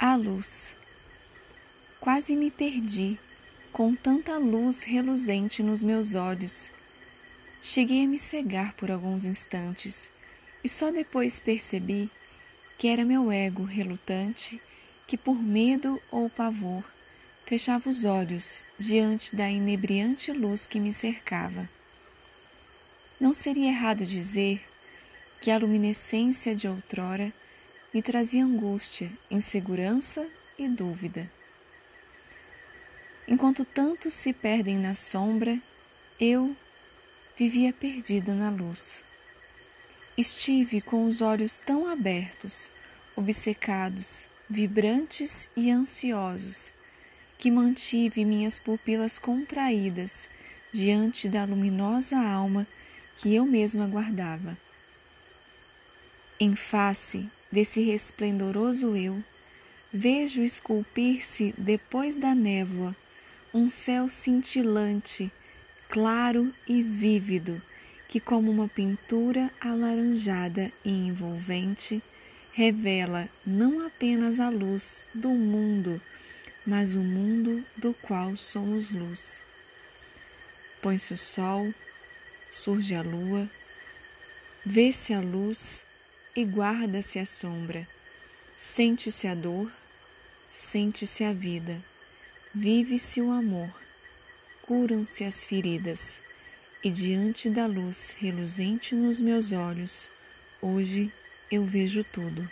A luz. Quase me perdi com tanta luz reluzente nos meus olhos. Cheguei a me cegar por alguns instantes e só depois percebi que era meu ego relutante que, por medo ou pavor, fechava os olhos diante da inebriante luz que me cercava. Não seria errado dizer que a luminescência de outrora me trazia angústia, insegurança e dúvida. Enquanto tantos se perdem na sombra, eu vivia perdida na luz. Estive com os olhos tão abertos, obcecados, vibrantes e ansiosos, que mantive minhas pupilas contraídas diante da luminosa alma que eu mesma guardava. Em face desse resplendoroso eu, vejo esculpir-se depois da névoa um céu cintilante, claro e vívido, que, como uma pintura alaranjada e envolvente, revela não apenas a luz do mundo, mas o mundo do qual somos luz. Põe-se o sol, surge a lua, vê-se a luz e guarda-se a sombra. Sente-se a dor, sente-se a vida, vive-se o amor, curam-se as feridas, e diante da luz reluzente nos meus olhos, hoje eu vejo tudo.